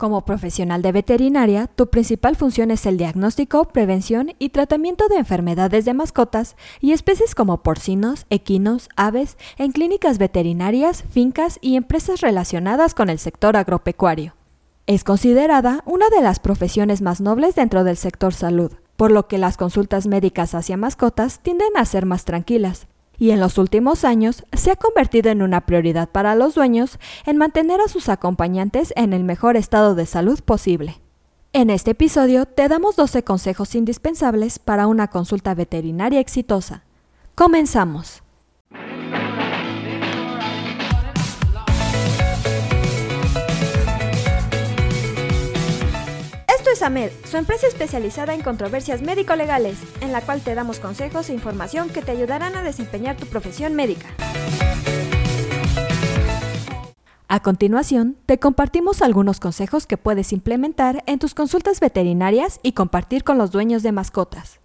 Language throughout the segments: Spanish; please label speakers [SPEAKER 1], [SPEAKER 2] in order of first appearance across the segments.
[SPEAKER 1] Como profesional de veterinaria, tu principal función es el diagnóstico, prevención y tratamiento de enfermedades de mascotas y especies como porcinos, equinos, aves, en clínicas veterinarias, fincas y empresas relacionadas con el sector agropecuario. Es considerada una de las profesiones más nobles dentro del sector salud, por lo que las consultas médicas hacia mascotas tienden a ser más tranquilas, y en los últimos años se ha convertido en una prioridad para los dueños en mantener a sus acompañantes en el mejor estado de salud posible. En este episodio te damos 12 consejos indispensables para una consulta veterinaria exitosa. Comenzamos.
[SPEAKER 2] Es AMED, su empresa especializada en controversias médico-legales, en la cual te damos consejos e información que te ayudarán a desempeñar tu profesión médica.
[SPEAKER 1] A continuación, te compartimos algunos consejos que puedes implementar en tus consultas veterinarias y compartir con los dueños de mascotas.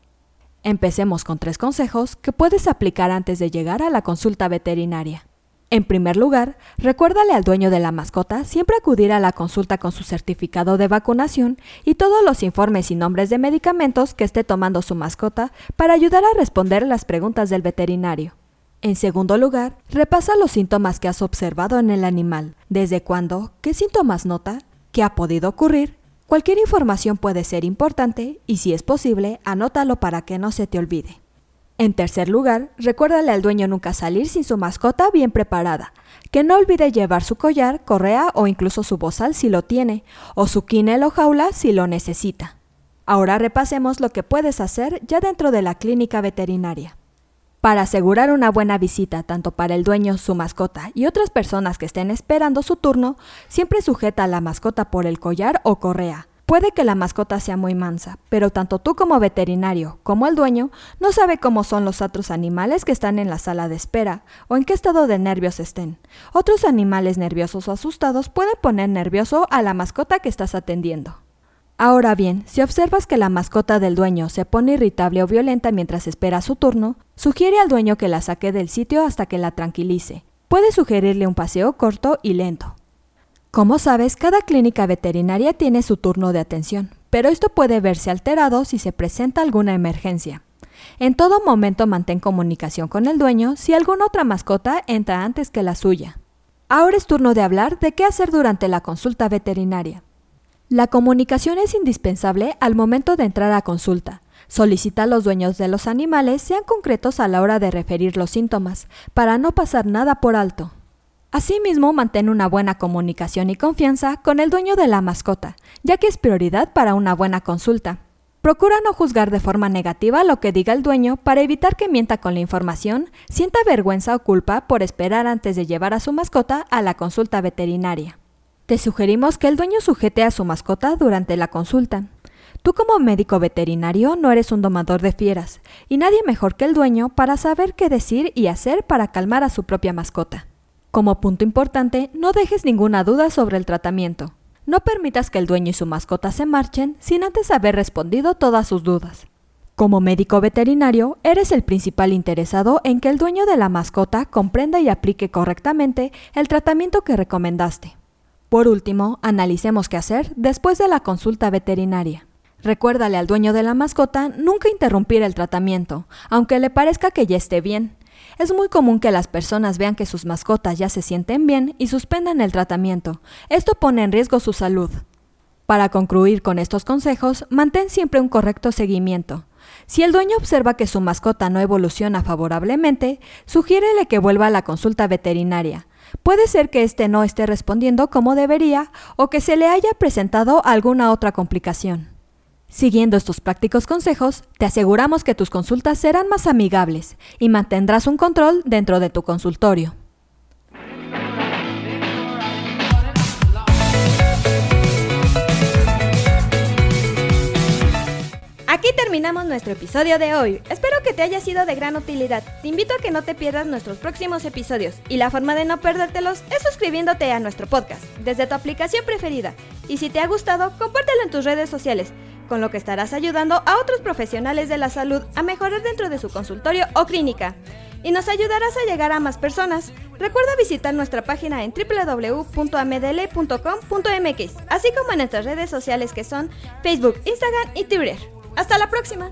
[SPEAKER 1] Empecemos con tres consejos que puedes aplicar antes de llegar a la consulta veterinaria. En primer lugar, recuérdale al dueño de la mascota siempre acudir a la consulta con su certificado de vacunación y todos los informes y nombres de medicamentos que esté tomando su mascota para ayudar a responder las preguntas del veterinario. En segundo lugar, repasa los síntomas que has observado en el animal, desde cuándo, qué síntomas nota, qué ha podido ocurrir. Cualquier información puede ser importante y si es posible, anótalo para que no se te olvide. En tercer lugar, recuérdale al dueño nunca salir sin su mascota bien preparada, que no olvide llevar su collar, correa o incluso su bozal si lo tiene, o su quinel o jaula si lo necesita. Ahora repasemos lo que puedes hacer ya dentro de la clínica veterinaria. Para asegurar una buena visita tanto para el dueño, su mascota y otras personas que estén esperando su turno, siempre sujeta a la mascota por el collar o correa, Puede que la mascota sea muy mansa, pero tanto tú como veterinario como el dueño no sabe cómo son los otros animales que están en la sala de espera o en qué estado de nervios estén. Otros animales nerviosos o asustados pueden poner nervioso a la mascota que estás atendiendo. Ahora bien, si observas que la mascota del dueño se pone irritable o violenta mientras espera su turno, sugiere al dueño que la saque del sitio hasta que la tranquilice. Puede sugerirle un paseo corto y lento. Como sabes, cada clínica veterinaria tiene su turno de atención, pero esto puede verse alterado si se presenta alguna emergencia. En todo momento mantén comunicación con el dueño si alguna otra mascota entra antes que la suya. Ahora es turno de hablar de qué hacer durante la consulta veterinaria. La comunicación es indispensable al momento de entrar a consulta. Solicita a los dueños de los animales sean concretos a la hora de referir los síntomas, para no pasar nada por alto. Asimismo, mantén una buena comunicación y confianza con el dueño de la mascota, ya que es prioridad para una buena consulta. Procura no juzgar de forma negativa lo que diga el dueño para evitar que mienta con la información, sienta vergüenza o culpa por esperar antes de llevar a su mascota a la consulta veterinaria. Te sugerimos que el dueño sujete a su mascota durante la consulta. Tú como médico veterinario no eres un domador de fieras, y nadie mejor que el dueño para saber qué decir y hacer para calmar a su propia mascota. Como punto importante, no dejes ninguna duda sobre el tratamiento. No permitas que el dueño y su mascota se marchen sin antes haber respondido todas sus dudas. Como médico veterinario, eres el principal interesado en que el dueño de la mascota comprenda y aplique correctamente el tratamiento que recomendaste. Por último, analicemos qué hacer después de la consulta veterinaria. Recuérdale al dueño de la mascota nunca interrumpir el tratamiento, aunque le parezca que ya esté bien, es muy común que las personas vean que sus mascotas ya se sienten bien y suspendan el tratamiento. Esto pone en riesgo su salud. Para concluir con estos consejos, mantén siempre un correcto seguimiento. Si el dueño observa que su mascota no evoluciona favorablemente, sugiérele que vuelva a la consulta veterinaria. Puede ser que éste no esté respondiendo como debería o que se le haya presentado alguna otra complicación. Siguiendo estos prácticos consejos, te aseguramos que tus consultas serán más amigables y mantendrás un control dentro de tu consultorio.
[SPEAKER 2] Aquí terminamos nuestro episodio de hoy. Espero que te haya sido de gran utilidad. Te invito a que no te pierdas nuestros próximos episodios y la forma de no perdértelos es suscribiéndote a nuestro podcast desde tu aplicación preferida. Y si te ha gustado, compártelo en tus redes sociales con lo que estarás ayudando a otros profesionales de la salud a mejorar dentro de su consultorio o clínica. Y nos ayudarás a llegar a más personas.
[SPEAKER 1] Recuerda visitar nuestra página en www.amdl.com.mx, así como en nuestras redes sociales que son Facebook, Instagram y Twitter. ¡Hasta la próxima!